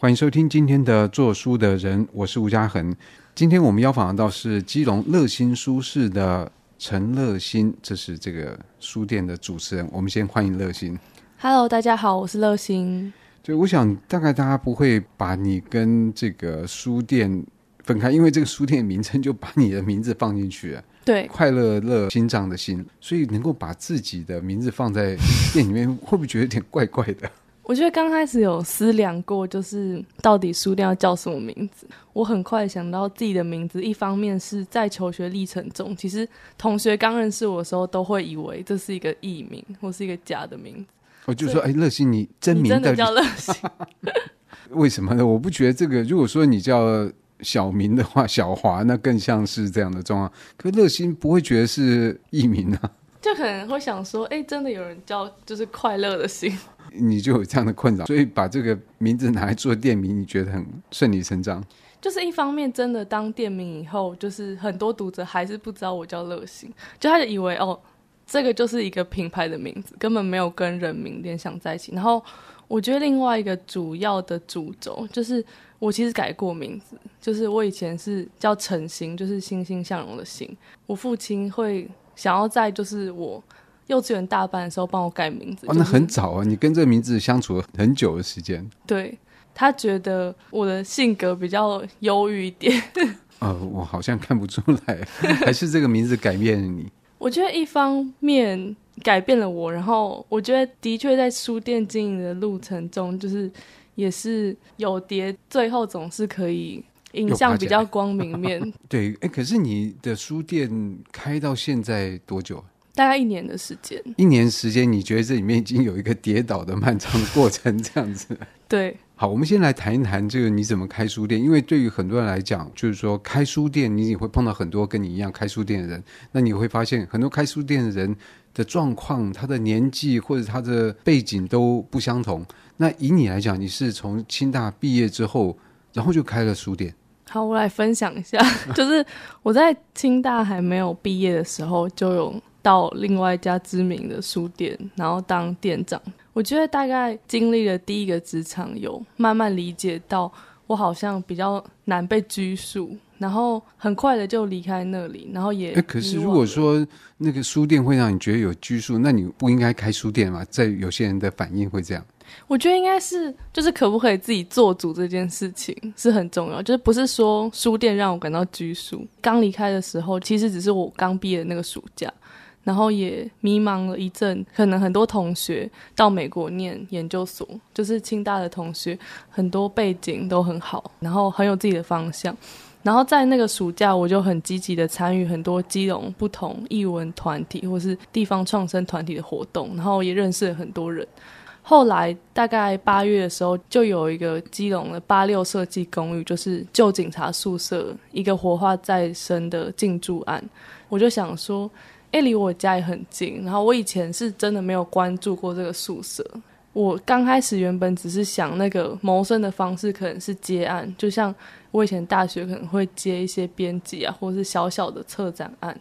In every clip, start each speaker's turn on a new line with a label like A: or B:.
A: 欢迎收听今天的做书的人，我是吴嘉恒。今天我们邀访到是基隆乐心书室的陈乐心，这是这个书店的主持人。我们先欢迎乐心。
B: Hello，大家好，我是乐心。
A: 就我想，大概大家不会把你跟这个书店分开，因为这个书店名称就把你的名字放进去了。
B: 对，
A: 快乐乐心脏的心，所以能够把自己的名字放在店里面，会不会觉得有点怪怪的？
B: 我觉得刚开始有思量过，就是到底书店要叫什么名字。我很快想到自己的名字，一方面是在求学历程中，其实同学刚认识我的时候，都会以为这是一个艺名或是一个假的名字。
A: 我就说：“哎，乐心，你真名
B: 真的叫乐心？
A: 为什么呢？我不觉得这个。如果说你叫小明的话，小华，那更像是这样的状况。可乐心不会觉得是艺名啊，
B: 就可能会想说：哎，真的有人叫，就是快乐的心。”
A: 你就有这样的困扰，所以把这个名字拿来做店名，你觉得很顺理成章。
B: 就是一方面，真的当店名以后，就是很多读者还是不知道我叫乐心，就他就以为哦，这个就是一个品牌的名字，根本没有跟人名联想在一起。然后我觉得另外一个主要的主轴，就是我其实改过名字，就是我以前是叫陈心，就是欣欣向荣的欣。我父亲会想要在就是我。幼稚园大班的时候帮我改名字，
A: 哦，那很早啊！你跟这个名字相处了很久的时间。
B: 对，他觉得我的性格比较忧郁一点。
A: 呃，我好像看不出来，还是这个名字改变了你？
B: 我觉得一方面改变了我，然后我觉得的确在书店经营的路程中，就是也是有跌，最后总是可以影像比较光明面。
A: 对，哎，可是你的书店开到现在多久？
B: 大概一年的时间，
A: 一年时间，你觉得这里面已经有一个跌倒的漫长的过程，这样子？
B: 对。
A: 好，我们先来谈一谈这个你怎么开书店，因为对于很多人来讲，就是说开书店，你也会碰到很多跟你一样开书店的人，那你会发现很多开书店的人的状况，他的年纪或者他的背景都不相同。那以你来讲，你是从清大毕业之后，然后就开了书店。
B: 好，我来分享一下，就是我在清大还没有毕业的时候就有。到另外一家知名的书店，然后当店长。我觉得大概经历了第一个职场，有慢慢理解到我好像比较难被拘束，然后很快的就离开那里，然后也。哎，
A: 可是如果说那个书店会让你觉得有拘束，那你不应该开书店吗？在有些人的反应会这样。
B: 我觉得应该是，就是可不可以自己做主这件事情是很重要，就是不是说书店让我感到拘束。刚离开的时候，其实只是我刚毕业的那个暑假。然后也迷茫了一阵，可能很多同学到美国念研究所，就是清大的同学，很多背景都很好，然后很有自己的方向。然后在那个暑假，我就很积极的参与很多基隆不同艺文团体或是地方创生团体的活动，然后也认识了很多人。后来大概八月的时候，就有一个基隆的八六设计公寓，就是旧警察宿舍一个活化再生的进驻案，我就想说。哎，离我家也很近。然后我以前是真的没有关注过这个宿舍。我刚开始原本只是想那个谋生的方式可能是接案，就像我以前大学可能会接一些编辑啊，或是小小的策展案。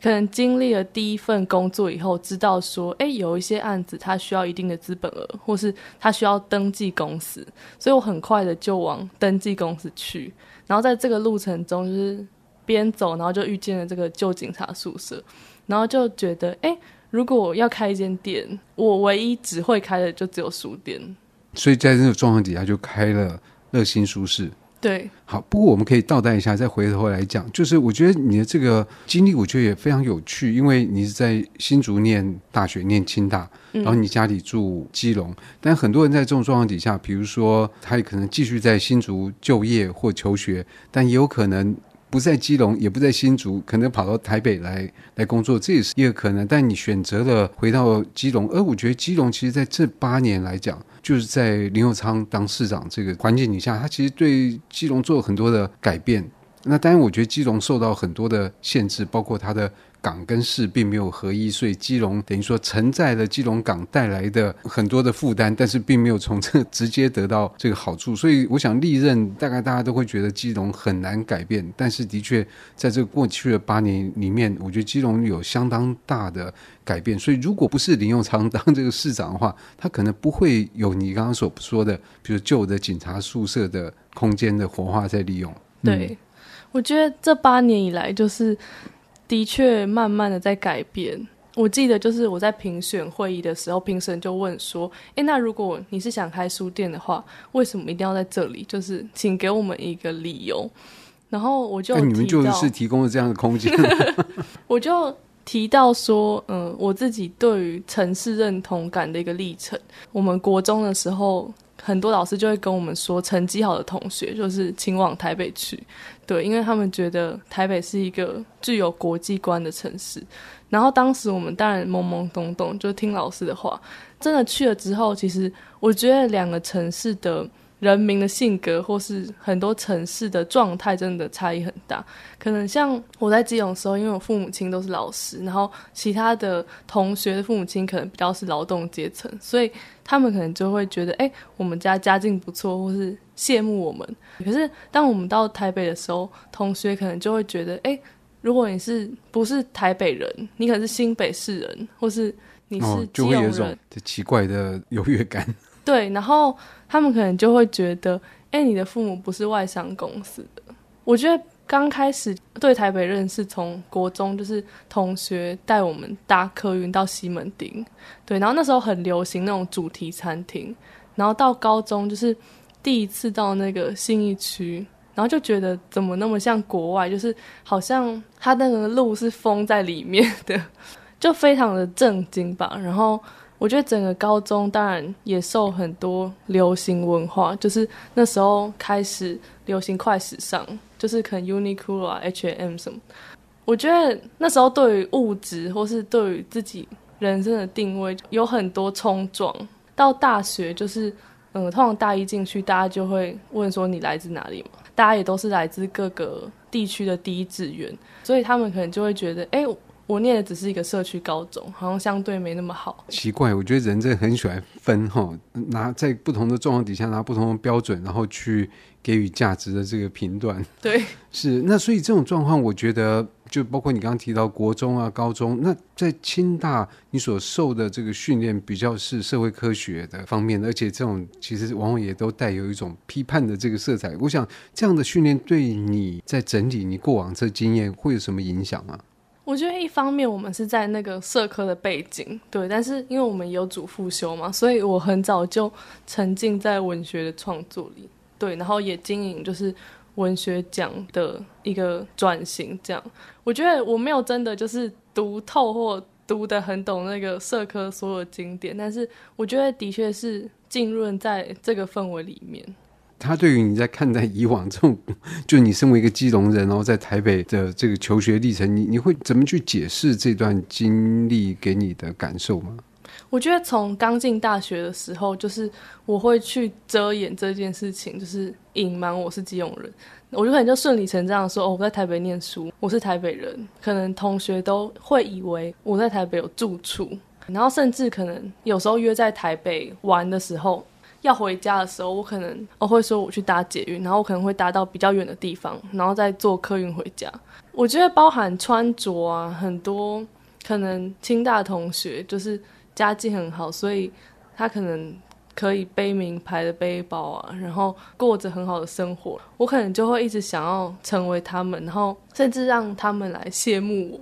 B: 可能经历了第一份工作以后，知道说，哎，有一些案子它需要一定的资本额，或是它需要登记公司，所以我很快的就往登记公司去。然后在这个路程中，就是边走，然后就遇见了这个旧警察宿舍。然后就觉得，哎，如果我要开一间店，我唯一只会开的就只有书店。
A: 所以在这个状况底下，就开了乐心书室。
B: 对，好。
A: 不过我们可以倒带一下，再回头来讲，就是我觉得你的这个经历，我觉得也非常有趣，因为你是在新竹念大学，念清大，然后你家里住基隆，嗯、但很多人在这种状况底下，比如说他也可能继续在新竹就业或求学，但也有可能。不在基隆，也不在新竹，可能跑到台北来来工作，这也是一个可能。但你选择了回到基隆，而我觉得基隆其实在这八年来讲，就是在林佑昌当市长这个环境底下，他其实对基隆做了很多的改变。那当然，我觉得基隆受到很多的限制，包括它的。港跟市并没有合一，所以基隆等于说承载了基隆港带来的很多的负担，但是并没有从这直接得到这个好处。所以我想历任大概大家都会觉得基隆很难改变，但是的确在这个过去的八年里面，我觉得基隆有相当大的改变。所以如果不是林右昌 当这个市长的话，他可能不会有你刚刚所说的，比如旧的警察宿舍的空间的活化在利用。
B: 对，嗯、我觉得这八年以来就是。的确，慢慢的在改变。我记得就是我在评选会议的时候，评审就问说：“诶，那如果你是想开书店的话，为什么一定要在这里？就是请给我们一个理由。”然后我就，
A: 你们就是提供了这样的空间。
B: 我就提到说，嗯，我自己对于城市认同感的一个历程。我们国中的时候。很多老师就会跟我们说，成绩好的同学就是请往台北去，对，因为他们觉得台北是一个具有国际观的城市。然后当时我们当然懵懵懂懂，就听老师的话。真的去了之后，其实我觉得两个城市的。人民的性格，或是很多城市的状态，真的差异很大。可能像我在基隆的时候，因为我父母亲都是老师，然后其他的同学的父母亲可能比较是劳动阶层，所以他们可能就会觉得，哎、欸，我们家家境不错，或是羡慕我们。可是当我们到台北的时候，同学可能就会觉得，哎、欸，如果你是不是台北人，你可能是新北市人，或是你是基隆人，哦、就会有一种
A: 奇怪的优越感。
B: 对，然后他们可能就会觉得，哎，你的父母不是外商公司的。我觉得刚开始对台北认识，从国中就是同学带我们搭客运到西门町，对，然后那时候很流行那种主题餐厅。然后到高中就是第一次到那个信义区，然后就觉得怎么那么像国外，就是好像他那个路是封在里面的，就非常的震惊吧。然后。我觉得整个高中当然也受很多流行文化，就是那时候开始流行快时尚，就是可能 Uniqlo 啊、H&M 什么。我觉得那时候对于物质或是对于自己人生的定位有很多冲撞。到大学就是，嗯，通常大一进去，大家就会问说你来自哪里嘛？大家也都是来自各个地区的第一志愿，所以他们可能就会觉得，哎。我念的只是一个社区高中，好像相对没那么好。
A: 奇怪，我觉得人真的很喜欢分哈，拿在不同的状况底下拿不同的标准，然后去给予价值的这个评断。
B: 对，
A: 是那所以这种状况，我觉得就包括你刚刚提到国中啊、高中，那在清大你所受的这个训练比较是社会科学的方面，而且这种其实往往也都带有一种批判的这个色彩。我想这样的训练对你在整理你过往这经验会有什么影响吗？
B: 我觉得一方面我们是在那个社科的背景，对，但是因为我们有主副修嘛，所以我很早就沉浸在文学的创作里，对，然后也经营就是文学奖的一个转型，这样。我觉得我没有真的就是读透或读得很懂那个社科所有经典，但是我觉得的确是浸润在这个氛围里面。
A: 他对于你在看待以往这种，就你身为一个基隆人，然后在台北的这个求学历程，你你会怎么去解释这段经历给你的感受吗？
B: 我觉得从刚进大学的时候，就是我会去遮掩这件事情，就是隐瞒我是基隆人，我就可能就顺理成章的说，哦，我在台北念书，我是台北人，可能同学都会以为我在台北有住处，然后甚至可能有时候约在台北玩的时候。要回家的时候，我可能我会说我去搭捷运，然后我可能会搭到比较远的地方，然后再坐客运回家。我觉得包含穿着啊，很多可能清大同学就是家境很好，所以他可能可以背名牌的背包啊，然后过着很好的生活。我可能就会一直想要成为他们，然后甚至让他们来羡慕我。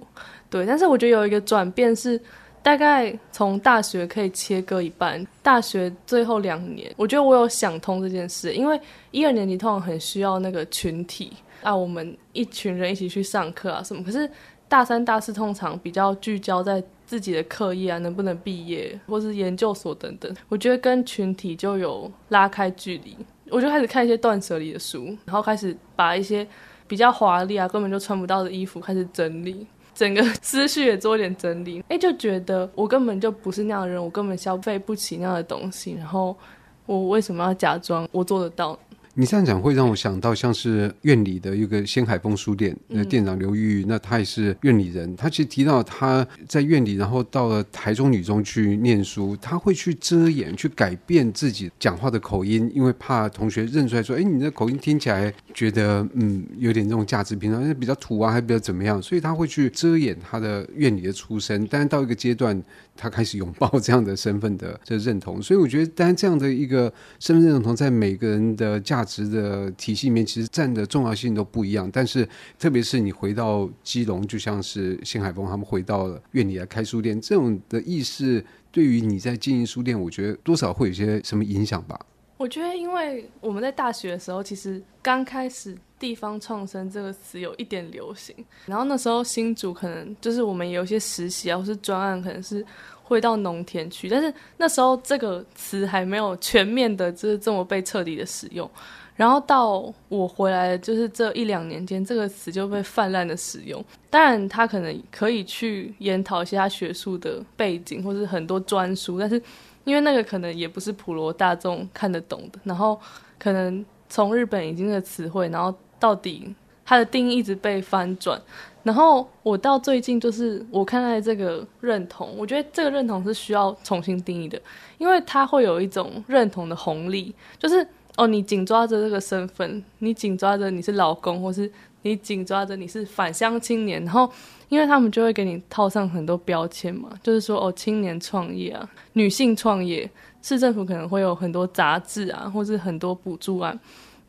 B: 对，但是我觉得有一个转变是。大概从大学可以切割一半，大学最后两年，我觉得我有想通这件事，因为一二年级通常很需要那个群体啊，我们一群人一起去上课啊什么。可是大三、大四通常比较聚焦在自己的课业啊，能不能毕业，或是研究所等等。我觉得跟群体就有拉开距离，我就开始看一些断舍离的书，然后开始把一些比较华丽啊，根本就穿不到的衣服开始整理。整个思绪也做一点整理，哎，就觉得我根本就不是那样的人，我根本消费不起那样的东西，然后我为什么要假装我做得到？
A: 你这样讲会让我想到，像是院里的一个仙海峰书店的店长刘玉玉，那他也是院里人。他其实提到他在院里，然后到了台中女中去念书，他会去遮掩、去改变自己讲话的口音，因为怕同学认出来说：“哎，你的口音听起来觉得嗯有点这种价值评判，比较土啊，还比较怎么样？”所以他会去遮掩他的院里的出身。但是到一个阶段，他开始拥抱这样的身份的这认同。所以我觉得，当然这样的一个身份认同，在每个人的价值的体系里面，其实占的重要性都不一样。但是，特别是你回到基隆，就像是新海峰他们回到了院里来开书店，这种的意识，对于你在经营书店，我觉得多少会有些什么影响吧？
B: 我觉得，因为我们在大学的时候，其实刚开始“地方创生”这个词有一点流行，然后那时候新竹可能就是我们有一些实习啊，或是专案，可能是。会到农田去，但是那时候这个词还没有全面的，就是这么被彻底的使用。然后到我回来，就是这一两年间，这个词就被泛滥的使用。当然，他可能可以去研讨一些他学术的背景，或是很多专书，但是因为那个可能也不是普罗大众看得懂的。然后可能从日本引进的词汇，然后到底它的定义一直被翻转。然后我到最近就是我看待这个认同，我觉得这个认同是需要重新定义的，因为它会有一种认同的红利，就是哦，你紧抓着这个身份，你紧抓着你是老公，或是你紧抓着你是返乡青年，然后因为他们就会给你套上很多标签嘛，就是说哦，青年创业啊，女性创业，市政府可能会有很多杂志啊，或是很多补助案，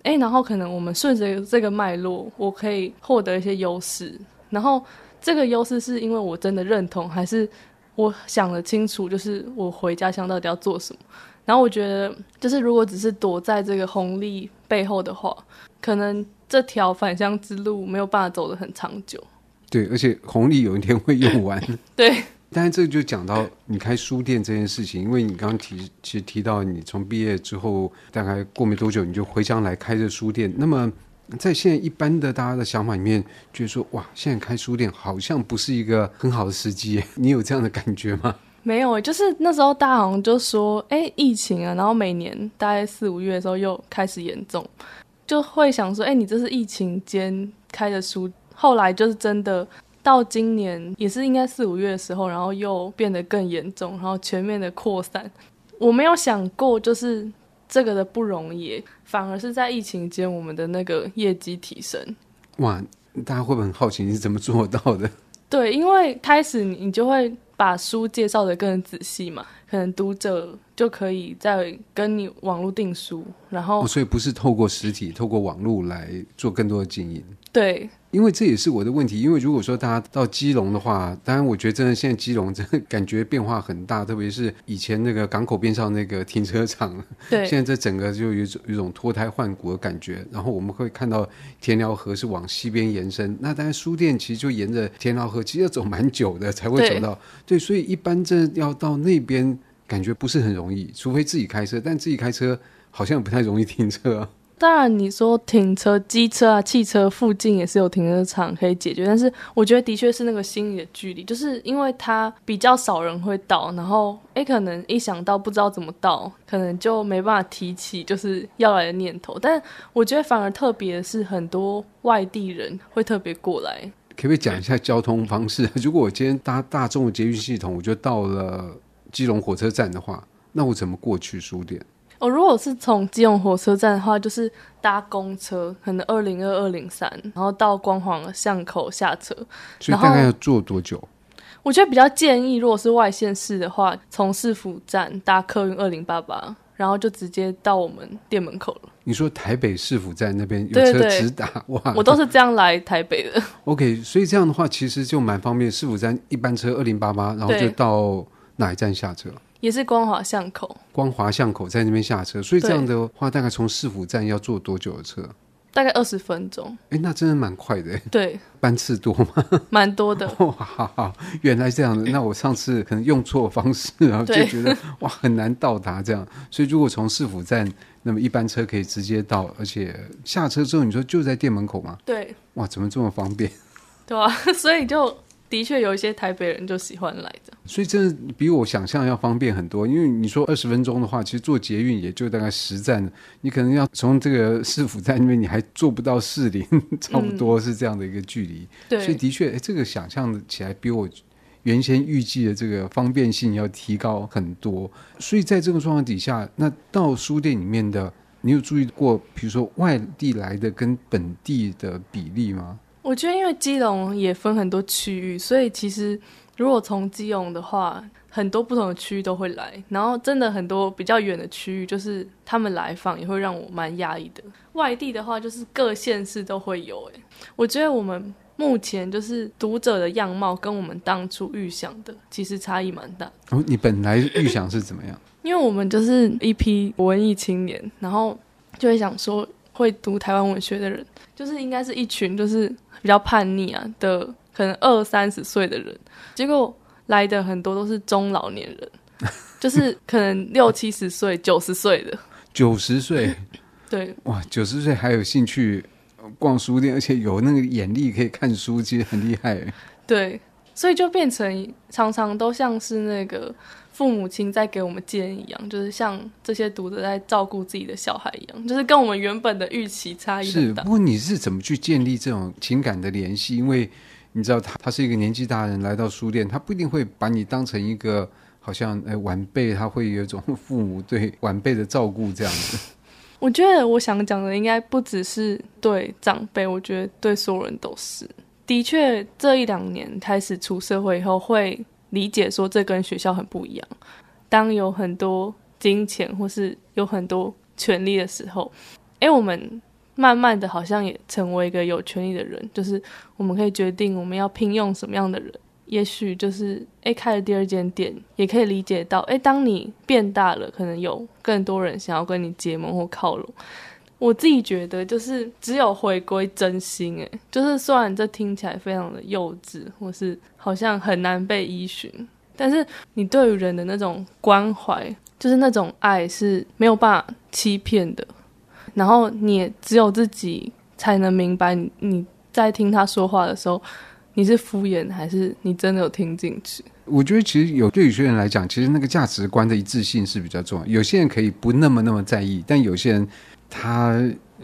B: 哎，然后可能我们顺着这个脉络，我可以获得一些优势。然后这个优势是因为我真的认同，还是我想得清楚，就是我回家乡到底要做什么？然后我觉得，就是如果只是躲在这个红利背后的话，可能这条返乡之路没有办法走得很长久。
A: 对，而且红利有一天会 用完。
B: 对。
A: 但是这个就讲到你开书店这件事情，因为你刚刚提其实提到你从毕业之后，大概过没多久你就回乡来开这书店，那么。在现在一般的大家的想法里面，觉得说哇，现在开书店好像不是一个很好的时机，你有这样的感觉吗？
B: 没有，就是那时候大家好像就说，哎，疫情啊，然后每年大概四五月的时候又开始严重，就会想说，哎，你这是疫情间开的书，后来就是真的到今年也是应该四五月的时候，然后又变得更严重，然后全面的扩散。我没有想过，就是。这个的不容易，反而是在疫情间，我们的那个业绩提升。
A: 哇，大家会不会很好奇你是怎么做到的？
B: 对，因为开始你你就会把书介绍的更仔细嘛，可能读者就可以在跟你网络订书，然后、
A: 哦、所以不是透过实体，透过网络来做更多的经营。
B: 对。
A: 因为这也是我的问题，因为如果说大家到基隆的话，当然我觉得真的现在基隆真的感觉变化很大，特别是以前那个港口边上那个停车场，
B: 对，
A: 现在这整个就有一种有一种脱胎换骨的感觉。然后我们会看到田寮河是往西边延伸，那当然书店其实就沿着田寮河，其实要走蛮久的才会走到。对，对，所以一般这要到那边感觉不是很容易，除非自己开车，但自己开车好像不太容易停车啊。
B: 当然，你说停车、机车啊、汽车附近也是有停车场可以解决，但是我觉得的确是那个心理的距离，就是因为它比较少人会到，然后诶，可能一想到不知道怎么到，可能就没办法提起就是要来的念头。但我觉得反而特别是，很多外地人会特别过来。
A: 可不可以讲一下交通方式？如果我今天搭大众的捷运系统，我就到了基隆火车站的话，那我怎么过去书店？
B: 哦，如果是从基隆火车站的话，就是搭公车，可能二零二二零三，然后到光华巷口下车。
A: 所以大概要坐多久？
B: 我觉得比较建议，如果是外县市的话，从市府站搭客运二零八八，然后就直接到我们店门口了。你
A: 说台北市府站那边有车直
B: 达？哇，我都是这样来台北的。
A: OK，所以这样的话其实就蛮方便。市府站一班车二零八八，然后就到哪一站下车？
B: 也是光华巷口，
A: 光华巷口在那边下车，所以这样的话，大概从市府站要坐多久的车？
B: 大概二十分钟。
A: 哎，那真的蛮快的。
B: 对，
A: 班次多吗？
B: 蛮多的。
A: 哇，好好，原来这样的。那我上次可能用错方式，然后就觉得 哇很难到达这样。所以如果从市府站，那么一班车可以直接到，而且下车之后，你说就在店门口吗？
B: 对。
A: 哇，怎么这么方便？
B: 对啊，所以就的确有一些台北人就喜欢来的。
A: 所以真的比我想象要方便很多。因为你说二十分钟的话，其实坐捷运也就大概十站，你可能要从这个市府站那边，你还坐不到士林，差不多是这样的一个距离。嗯、对，所以的确，哎，这个想象起来比我原先预计的这个方便性要提高很多。所以在这个状况底下，那到书店里面的，你有注意过，比如说外地来的跟本地的比例吗？
B: 我觉得，因为基隆也分很多区域，所以其实。如果从基隆的话，很多不同的区域都会来，然后真的很多比较远的区域，就是他们来访也会让我蛮压抑的。外地的话，就是各县市都会有。诶，我觉得我们目前就是读者的样貌跟我们当初预想的其实差异蛮大。
A: 哦，你本来预想是怎么样？
B: 因为我们就是一批文艺青年，然后就会想说，会读台湾文学的人，就是应该是一群就是比较叛逆啊的。可能二三十岁的人，结果来的很多都是中老年人，就是可能六七十岁、九十岁的。
A: 九十岁，
B: 对，
A: 哇，九十岁还有兴趣逛书店，而且有那个眼力可以看书，其实很厉害。
B: 对，所以就变成常常都像是那个父母亲在给我们建议一样，就是像这些读者在照顾自己的小孩一样，就是跟我们原本的预期差异很大。
A: 是，不过你是怎么去建立这种情感的联系？因为你知道他，他是一个年纪大人来到书店，他不一定会把你当成一个好像哎晚辈，他会有一种父母对晚辈的照顾这样子。
B: 我觉得我想讲的应该不只是对长辈，我觉得对所有人都是。的确，这一两年开始出社会以后，会理解说这跟学校很不一样。当有很多金钱或是有很多权利的时候，哎，我们。慢慢的，好像也成为一个有权利的人，就是我们可以决定我们要聘用什么样的人。也许就是，诶，开了第二间店，也可以理解到，诶，当你变大了，可能有更多人想要跟你结盟或靠拢。我自己觉得，就是只有回归真心，诶，就是虽然这听起来非常的幼稚，或是好像很难被依循，但是你对于人的那种关怀，就是那种爱，是没有办法欺骗的。然后你也只有自己才能明白，你在听他说话的时候，你是敷衍还是你真的有听进去？
A: 我觉得其实有对有些人来讲，其实那个价值观的一致性是比较重要。有些人可以不那么那么在意，但有些人他。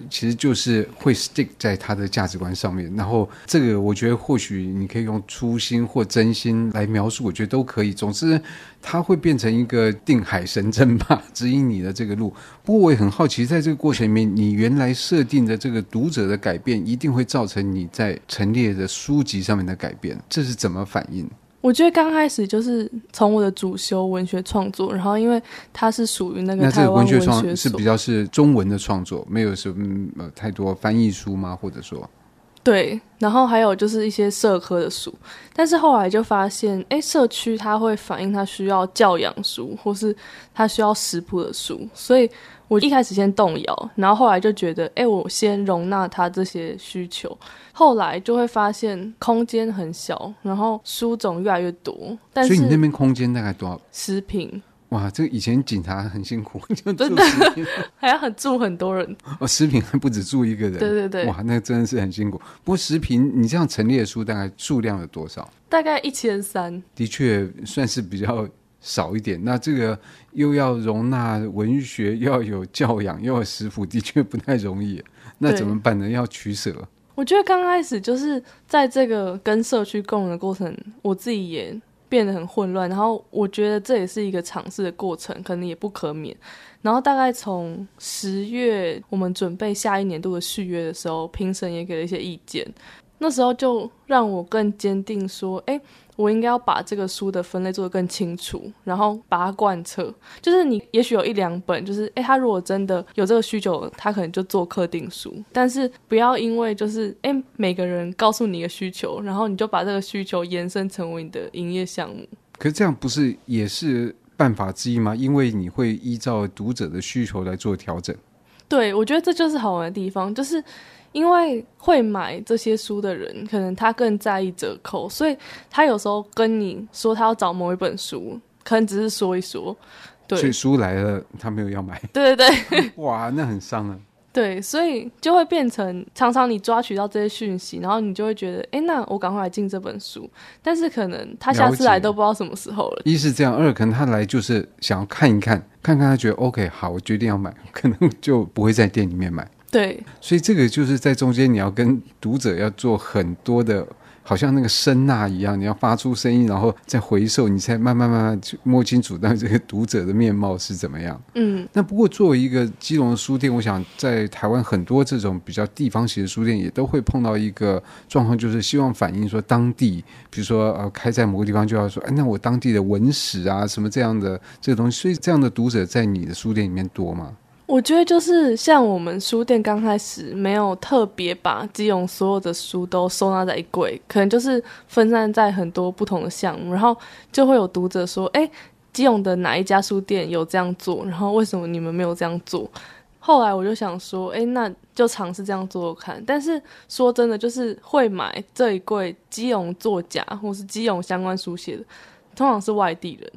A: 其实就是会 stick 在他的价值观上面，然后这个我觉得或许你可以用初心或真心来描述，我觉得都可以。总之，他会变成一个定海神针吧，指引你的这个路。不过我也很好奇，在这个过程里面，你原来设定的这个读者的改变，一定会造成你在陈列的书籍上面的改变，这是怎么反应？
B: 我觉得刚开始就是从我的主修文学创作，然后因为它是属于那个台湾文学，
A: 那这个文学创是比较是中文的创作，没有什么呃太多翻译书吗？或者说，
B: 对，然后还有就是一些社科的书，但是后来就发现，哎，社区它会反映它需要教养书，或是它需要食谱的书，所以。我一开始先动摇，然后后来就觉得，哎，我先容纳他这些需求。后来就会发现空间很小，然后书种越来越多。但是
A: 所以你那边空间大概多少？
B: 十平。
A: 哇，这个以前警察很辛苦，就住
B: 还要很住很多人。
A: 哦，十坪还不止住一个人。
B: 对对对。
A: 哇，那真的是很辛苦。不过十坪，你这样陈列的书大概数量有多少？
B: 大概一千三。
A: 的确算是比较。少一点，那这个又要容纳文学，又要有教养，又要食谱，的确不太容易。那怎么办呢？要取舍。
B: 我觉得刚开始就是在这个跟社区共融的过程，我自己也变得很混乱。然后我觉得这也是一个尝试的过程，可能也不可免。然后大概从十月，我们准备下一年度的续约的时候，评审也给了一些意见。那时候就让我更坚定说，哎。我应该要把这个书的分类做得更清楚，然后把它贯彻。就是你也许有一两本，就是诶，他如果真的有这个需求，他可能就做客定书。但是不要因为就是诶，每个人告诉你一个需求，然后你就把这个需求延伸成为你的营业项目。
A: 可是这样不是也是办法之一吗？因为你会依照读者的需求来做调整。
B: 对，我觉得这就是好玩的地方，就是。因为会买这些书的人，可能他更在意折扣，所以他有时候跟你说他要找某一本书，可能只是说一说。对，
A: 所以书来了，他没有要买。
B: 对 对对。
A: 哇，那很伤啊。
B: 对，所以就会变成常常你抓取到这些讯息，然后你就会觉得，哎，那我赶快来进这本书。但是可能他下次来都不知道什么时候了。
A: 一是这样，二可能他来就是想要看一看，看看他觉得 OK，好，我决定要买，可能就不会在店里面买。
B: 对，
A: 所以这个就是在中间，你要跟读者要做很多的。好像那个声呐一样，你要发出声音，然后再回授，你才慢慢慢慢去摸清楚，到这个读者的面貌是怎么样。
B: 嗯，
A: 那不过作为一个基隆的书店，我想在台湾很多这种比较地方型的书店，也都会碰到一个状况，就是希望反映说当地，比如说呃开在某个地方，就要说，哎，那我当地的文史啊什么这样的这个东西，所以这样的读者在你的书店里面多吗？
B: 我觉得就是像我们书店刚开始没有特别把基隆所有的书都收纳在一柜，可能就是分散在很多不同的项目，然后就会有读者说：“哎，基隆的哪一家书店有这样做？然后为什么你们没有这样做？”后来我就想说：“哎，那就尝试这样做做看。”但是说真的，就是会买这一柜基隆作家或是基隆相关书写的，通常是外地人。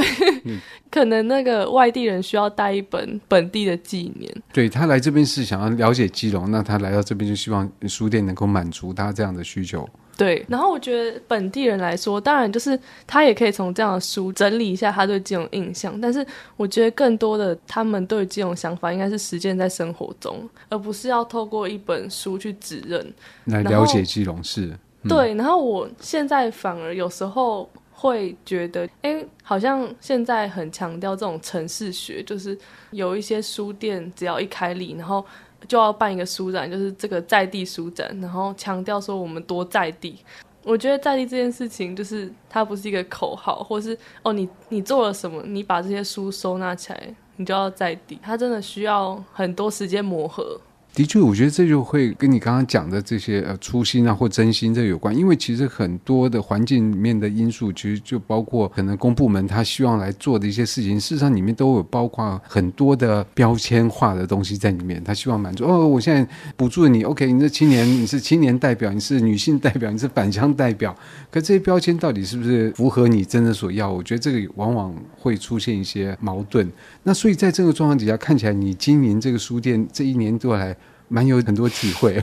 A: 对。
B: 对，可能那个外地人需要带一本本地的纪念。
A: 对，他来这边是想要了解基隆，那他来到这边就希望书店能够满足他这样的需求。
B: 对，然后我觉得本地人来说，当然就是他也可以从这样的书整理一下他对基隆印象，但是我觉得更多的他们对基隆想法应该是实践在生活中，而不是要透过一本书去指认
A: 来了解基隆市。
B: 嗯、对，然后我现在反而有时候。会觉得，哎，好像现在很强调这种城市学，就是有一些书店只要一开立，然后就要办一个书展，就是这个在地书展，然后强调说我们多在地。我觉得在地这件事情，就是它不是一个口号，或是哦，你你做了什么，你把这些书收纳起来，你就要在地。它真的需要很多时间磨合。
A: 的确，我觉得这就会跟你刚刚讲的这些呃初心啊或真心这有关，因为其实很多的环境里面的因素，其实就包括可能公部门他希望来做的一些事情，事实上里面都有包括很多的标签化的东西在里面，他希望满足哦，我现在补助你，OK，你是青年你是青年代表，你是女性代表，你是返乡代表，可这些标签到底是不是符合你真的所要？我觉得这个往往会出现一些矛盾。那所以在这个状况底下，看起来你经营这个书店这一年多来。蛮有很多体会，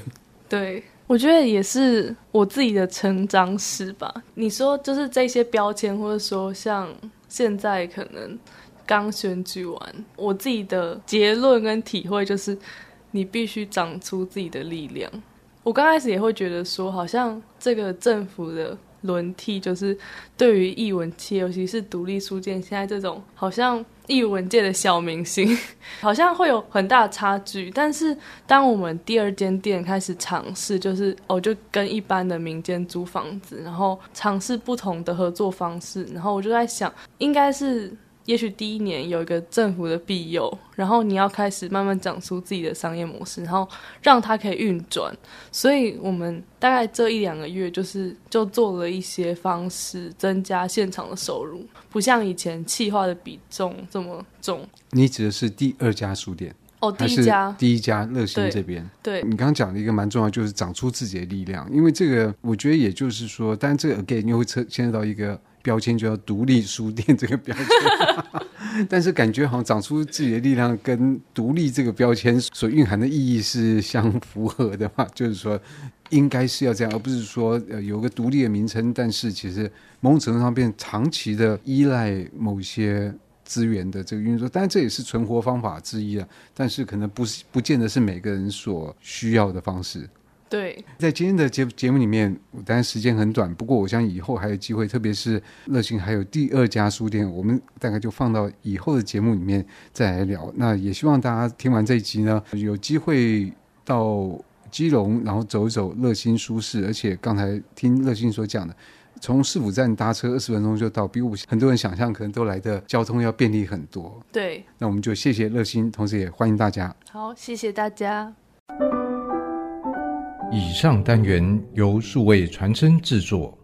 B: 对，我觉得也是我自己的成长史吧。你说就是这些标签，或者说像现在可能刚选举完，我自己的结论跟体会就是，你必须长出自己的力量。我刚开始也会觉得说，好像这个政府的。轮替就是对于译文界，尤其是独立书店，现在这种好像译文界的小明星，好像会有很大的差距。但是当我们第二间店开始尝试，就是哦，就跟一般的民间租房子，然后尝试不同的合作方式，然后我就在想，应该是。也许第一年有一个政府的庇佑，然后你要开始慢慢长出自己的商业模式，然后让它可以运转。所以我们大概这一两个月，就是就做了一些方式，增加现场的收入，不像以前企划的比重这么重。
A: 你指的是第二家书店
B: 哦？第一家，
A: 第一家乐心这边。
B: 对，
A: 你刚刚讲的一个蛮重要，就是长出自己的力量。因为这个，我觉得也就是说，但这个 again 又会牵牵扯到一个。标签就要独立书店这个标签，但是感觉好像长出自己的力量，跟独立这个标签所蕴含的意义是相符合的嘛？就是说，应该是要这样，而不是说呃有个独立的名称，但是其实某种程度上变长期的依赖某些资源的这个运作，当然这也是存活方法之一啊，但是可能不是不见得是每个人所需要的方式。
B: 对，
A: 在今天的节节目里面，当然时间很短，不过我想以后还有机会，特别是乐心还有第二家书店，我们大概就放到以后的节目里面再来聊。那也希望大家听完这一集呢，有机会到基隆，然后走一走乐心书市，而且刚才听乐心所讲的，从市府站搭车二十分钟就到，比我很多人想象可能都来的交通要便利很多。
B: 对，
A: 那我们就谢谢乐心，同时也欢迎大家。
B: 好，谢谢大家。
C: 以上单元由数位传真制作。